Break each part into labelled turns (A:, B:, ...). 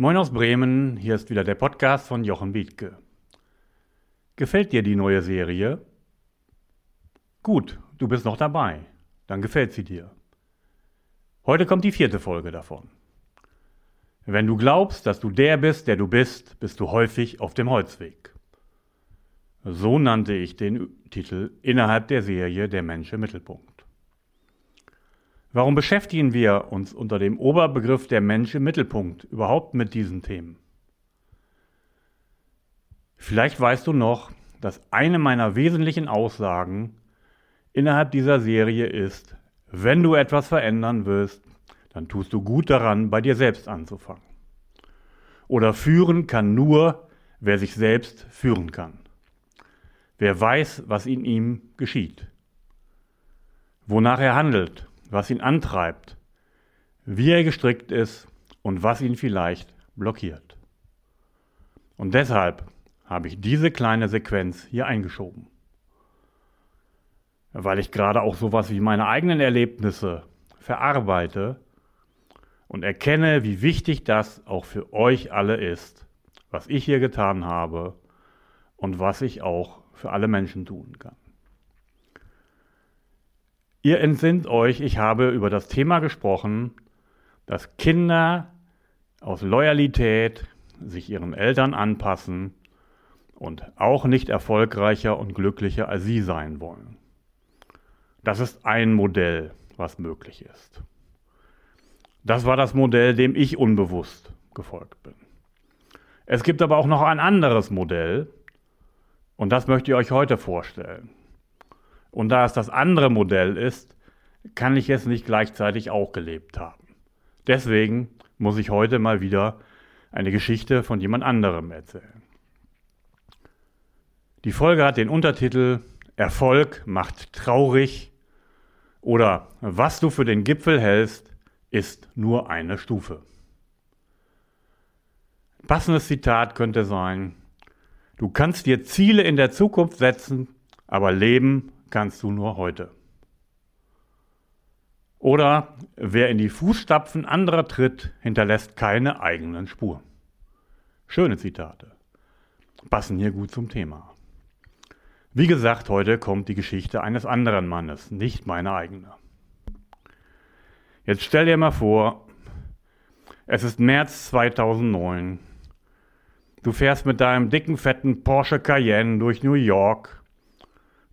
A: Moin aus Bremen, hier ist wieder der Podcast von Jochen Wiedke. Gefällt dir die neue Serie? Gut, du bist noch dabei, dann gefällt sie dir. Heute kommt die vierte Folge davon. Wenn du glaubst, dass du der bist, der du bist, bist du häufig auf dem Holzweg. So nannte ich den Titel innerhalb der Serie Der Mensch im Mittelpunkt. Warum beschäftigen wir uns unter dem Oberbegriff der Mensch im Mittelpunkt überhaupt mit diesen Themen? Vielleicht weißt du noch, dass eine meiner wesentlichen Aussagen innerhalb dieser Serie ist, wenn du etwas verändern willst, dann tust du gut daran, bei dir selbst anzufangen. Oder führen kann nur, wer sich selbst führen kann. Wer weiß, was in ihm geschieht. Wonach er handelt was ihn antreibt, wie er gestrickt ist und was ihn vielleicht blockiert. Und deshalb habe ich diese kleine Sequenz hier eingeschoben. Weil ich gerade auch sowas wie meine eigenen Erlebnisse verarbeite und erkenne, wie wichtig das auch für euch alle ist, was ich hier getan habe und was ich auch für alle Menschen tun kann. Ihr entsinnt euch, ich habe über das Thema gesprochen, dass Kinder aus Loyalität sich ihren Eltern anpassen und auch nicht erfolgreicher und glücklicher als sie sein wollen. Das ist ein Modell, was möglich ist. Das war das Modell, dem ich unbewusst gefolgt bin. Es gibt aber auch noch ein anderes Modell und das möchte ich euch heute vorstellen. Und da es das andere Modell ist, kann ich es nicht gleichzeitig auch gelebt haben. Deswegen muss ich heute mal wieder eine Geschichte von jemand anderem erzählen. Die Folge hat den Untertitel Erfolg macht traurig oder Was du für den Gipfel hältst, ist nur eine Stufe. Passendes Zitat könnte sein, du kannst dir Ziele in der Zukunft setzen, aber Leben kannst du nur heute. Oder wer in die Fußstapfen anderer tritt, hinterlässt keine eigenen Spuren. Schöne Zitate. Passen hier gut zum Thema. Wie gesagt, heute kommt die Geschichte eines anderen Mannes, nicht meine eigene. Jetzt stell dir mal vor, es ist März 2009. Du fährst mit deinem dicken, fetten Porsche Cayenne durch New York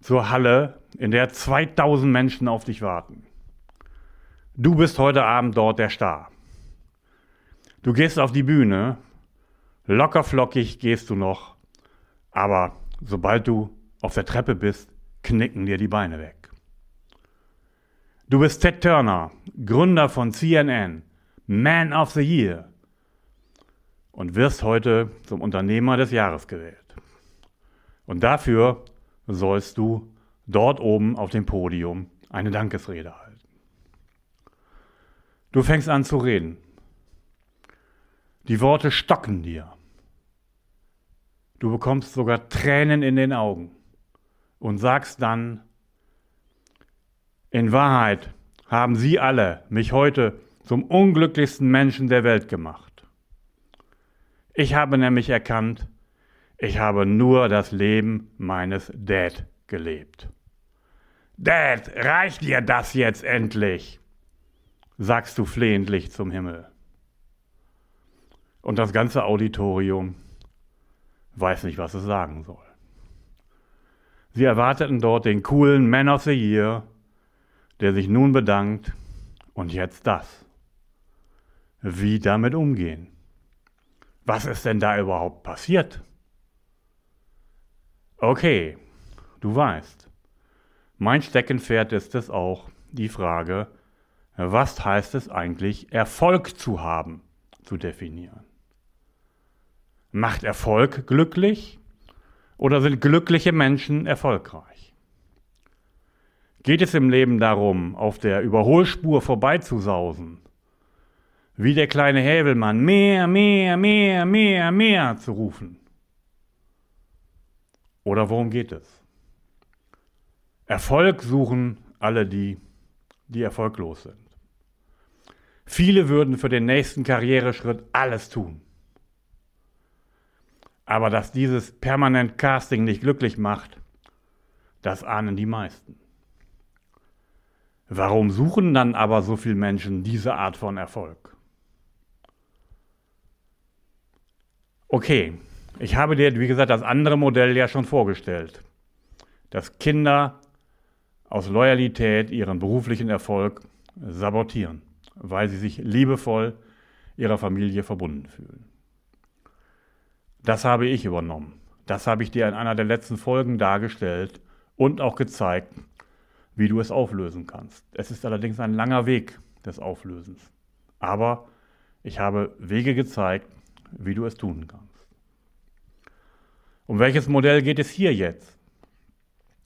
A: zur Halle, in der 2000 Menschen auf dich warten. Du bist heute Abend dort der Star. Du gehst auf die Bühne, locker flockig gehst du noch, aber sobald du auf der Treppe bist, knicken dir die Beine weg. Du bist Ted Turner, Gründer von CNN, Man of the Year und wirst heute zum Unternehmer des Jahres gewählt. Und dafür sollst du dort oben auf dem Podium eine Dankesrede halten. Du fängst an zu reden. Die Worte stocken dir. Du bekommst sogar Tränen in den Augen und sagst dann, in Wahrheit haben Sie alle mich heute zum unglücklichsten Menschen der Welt gemacht. Ich habe nämlich erkannt, ich habe nur das Leben meines Dad gelebt. Dad, reicht dir das jetzt endlich? sagst du flehentlich zum Himmel. Und das ganze Auditorium weiß nicht, was es sagen soll. Sie erwarteten dort den coolen Man of the Year, der sich nun bedankt und jetzt das. Wie damit umgehen? Was ist denn da überhaupt passiert? Okay, du weißt, mein Steckenpferd ist es auch, die Frage, was heißt es eigentlich, Erfolg zu haben, zu definieren. Macht Erfolg glücklich oder sind glückliche Menschen erfolgreich? Geht es im Leben darum, auf der Überholspur vorbeizusausen, wie der kleine Hävelmann mehr, mehr, mehr, mehr, mehr zu rufen? Oder worum geht es? Erfolg suchen alle die, die erfolglos sind. Viele würden für den nächsten Karriereschritt alles tun. Aber dass dieses permanent Casting nicht glücklich macht, das ahnen die meisten. Warum suchen dann aber so viele Menschen diese Art von Erfolg? Okay, ich habe dir, wie gesagt, das andere Modell ja schon vorgestellt, dass Kinder aus Loyalität ihren beruflichen Erfolg sabotieren, weil sie sich liebevoll ihrer Familie verbunden fühlen. Das habe ich übernommen. Das habe ich dir in einer der letzten Folgen dargestellt und auch gezeigt, wie du es auflösen kannst. Es ist allerdings ein langer Weg des Auflösens. Aber ich habe Wege gezeigt, wie du es tun kannst. Um welches Modell geht es hier jetzt?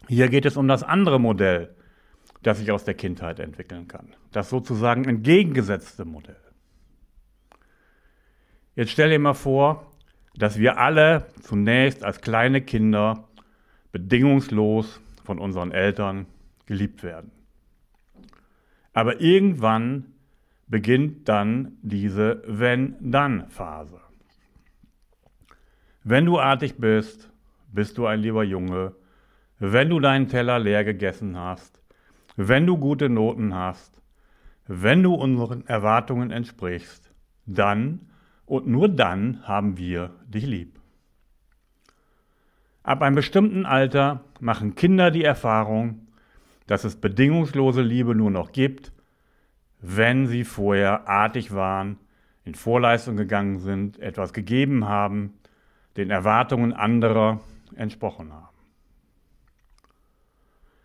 A: Hier geht es um das andere Modell, das sich aus der Kindheit entwickeln kann. Das sozusagen entgegengesetzte Modell. Jetzt stell dir mal vor, dass wir alle zunächst als kleine Kinder bedingungslos von unseren Eltern geliebt werden. Aber irgendwann beginnt dann diese Wenn-Dann-Phase. Wenn du artig bist, bist du ein lieber Junge. Wenn du deinen Teller leer gegessen hast, wenn du gute Noten hast, wenn du unseren Erwartungen entsprichst, dann und nur dann haben wir dich lieb. Ab einem bestimmten Alter machen Kinder die Erfahrung, dass es bedingungslose Liebe nur noch gibt, wenn sie vorher artig waren, in Vorleistung gegangen sind, etwas gegeben haben, den Erwartungen anderer entsprochen haben.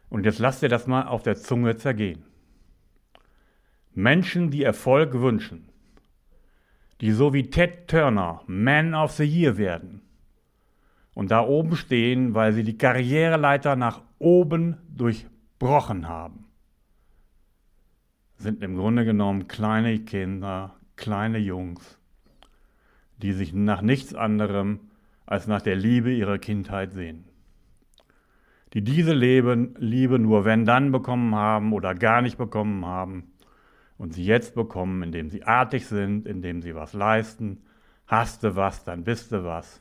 A: Und jetzt lasst ihr das mal auf der Zunge zergehen. Menschen, die Erfolg wünschen, die so wie Ted Turner Man of the Year werden und da oben stehen, weil sie die Karriereleiter nach oben durch gebrochen haben, sind im Grunde genommen kleine Kinder, kleine Jungs, die sich nach nichts anderem als nach der Liebe ihrer Kindheit sehen. Die diese Liebe nur wenn dann bekommen haben oder gar nicht bekommen haben und sie jetzt bekommen, indem sie artig sind, indem sie was leisten. Hast du was, dann bist du was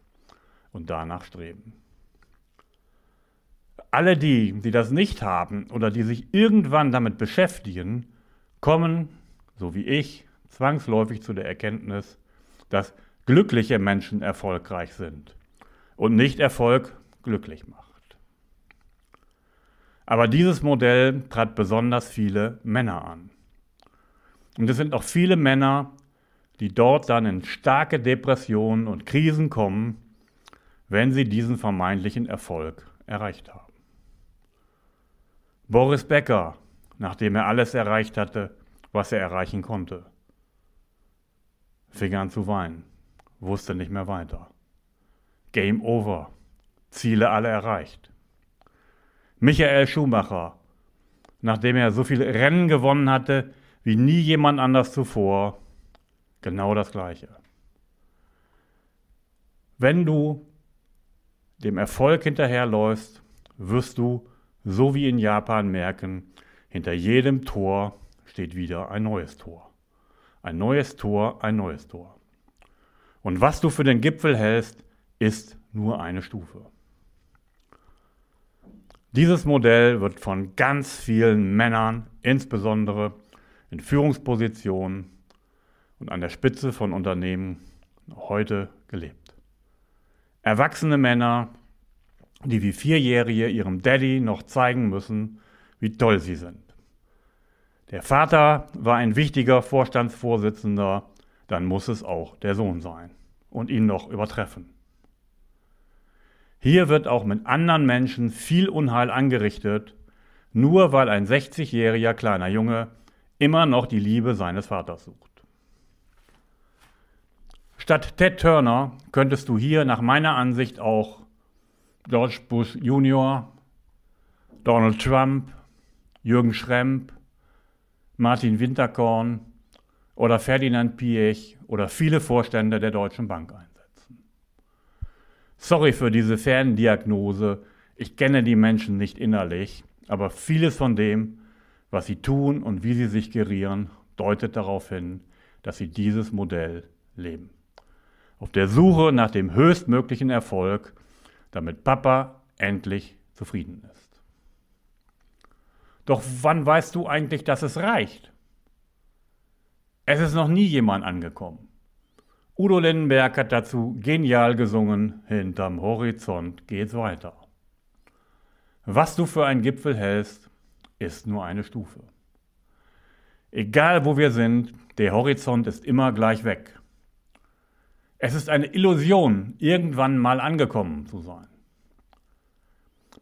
A: und danach streben. Alle die, die das nicht haben oder die sich irgendwann damit beschäftigen, kommen, so wie ich, zwangsläufig zu der Erkenntnis, dass glückliche Menschen erfolgreich sind und nicht Erfolg glücklich macht. Aber dieses Modell trat besonders viele Männer an. Und es sind auch viele Männer, die dort dann in starke Depressionen und Krisen kommen, wenn sie diesen vermeintlichen Erfolg erreicht haben. Boris Becker, nachdem er alles erreicht hatte, was er erreichen konnte, fing an zu weinen, wusste nicht mehr weiter. Game over, Ziele alle erreicht. Michael Schumacher, nachdem er so viele Rennen gewonnen hatte wie nie jemand anders zuvor, genau das Gleiche. Wenn du dem Erfolg hinterherläufst, wirst du so wie in Japan merken, hinter jedem Tor steht wieder ein neues Tor. Ein neues Tor, ein neues Tor. Und was du für den Gipfel hältst, ist nur eine Stufe. Dieses Modell wird von ganz vielen Männern, insbesondere in Führungspositionen und an der Spitze von Unternehmen, heute gelebt. Erwachsene Männer die wie Vierjährige ihrem Daddy noch zeigen müssen, wie toll sie sind. Der Vater war ein wichtiger Vorstandsvorsitzender, dann muss es auch der Sohn sein und ihn noch übertreffen. Hier wird auch mit anderen Menschen viel Unheil angerichtet, nur weil ein 60-jähriger kleiner Junge immer noch die Liebe seines Vaters sucht. Statt Ted Turner könntest du hier nach meiner Ansicht auch George Bush Junior, Donald Trump, Jürgen Schremp, Martin Winterkorn oder Ferdinand Piech oder viele Vorstände der Deutschen Bank einsetzen. Sorry für diese Ferndiagnose, ich kenne die Menschen nicht innerlich, aber vieles von dem, was sie tun und wie sie sich gerieren, deutet darauf hin, dass sie dieses Modell leben. auf der Suche nach dem höchstmöglichen Erfolg, damit Papa endlich zufrieden ist. Doch wann weißt du eigentlich, dass es reicht? Es ist noch nie jemand angekommen. Udo Lindenberg hat dazu genial gesungen, hinterm Horizont geht's weiter. Was du für einen Gipfel hältst, ist nur eine Stufe. Egal wo wir sind, der Horizont ist immer gleich weg. Es ist eine Illusion, irgendwann mal angekommen zu sein.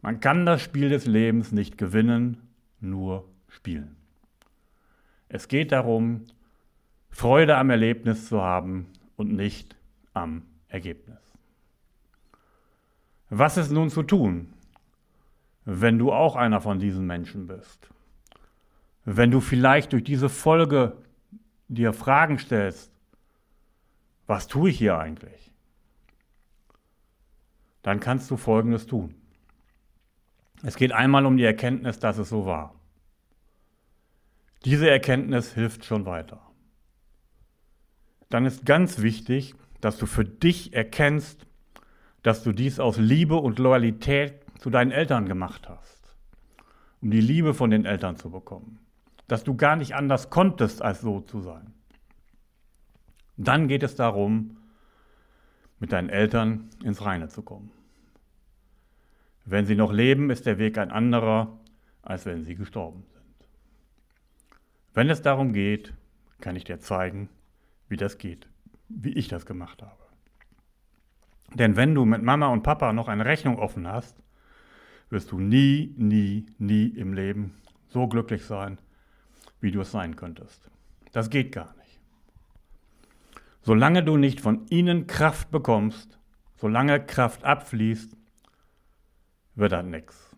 A: Man kann das Spiel des Lebens nicht gewinnen, nur spielen. Es geht darum, Freude am Erlebnis zu haben und nicht am Ergebnis. Was ist nun zu tun, wenn du auch einer von diesen Menschen bist? Wenn du vielleicht durch diese Folge dir Fragen stellst, was tue ich hier eigentlich? Dann kannst du Folgendes tun. Es geht einmal um die Erkenntnis, dass es so war. Diese Erkenntnis hilft schon weiter. Dann ist ganz wichtig, dass du für dich erkennst, dass du dies aus Liebe und Loyalität zu deinen Eltern gemacht hast, um die Liebe von den Eltern zu bekommen, dass du gar nicht anders konntest, als so zu sein. Dann geht es darum, mit deinen Eltern ins Reine zu kommen. Wenn sie noch leben, ist der Weg ein anderer, als wenn sie gestorben sind. Wenn es darum geht, kann ich dir zeigen, wie das geht, wie ich das gemacht habe. Denn wenn du mit Mama und Papa noch eine Rechnung offen hast, wirst du nie, nie, nie im Leben so glücklich sein, wie du es sein könntest. Das geht gar nicht. Solange du nicht von ihnen Kraft bekommst, solange Kraft abfließt, wird das nichts.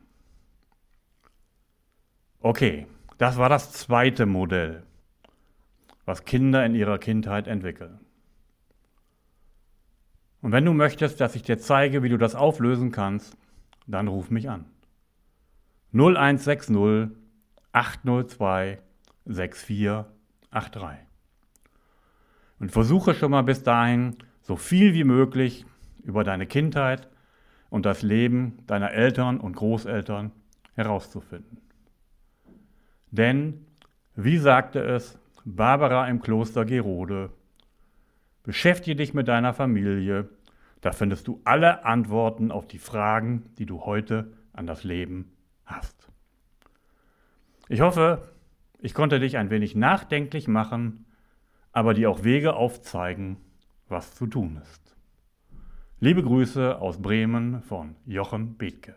A: Okay, das war das zweite Modell, was Kinder in ihrer Kindheit entwickeln. Und wenn du möchtest, dass ich dir zeige, wie du das auflösen kannst, dann ruf mich an. 0160 802 6483. Und versuche schon mal bis dahin so viel wie möglich über deine Kindheit und das Leben deiner Eltern und Großeltern herauszufinden. Denn, wie sagte es Barbara im Kloster Gerode, beschäftige dich mit deiner Familie, da findest du alle Antworten auf die Fragen, die du heute an das Leben hast. Ich hoffe, ich konnte dich ein wenig nachdenklich machen, aber dir auch Wege aufzeigen, was zu tun ist. Liebe Grüße aus Bremen von Jochen Bethke.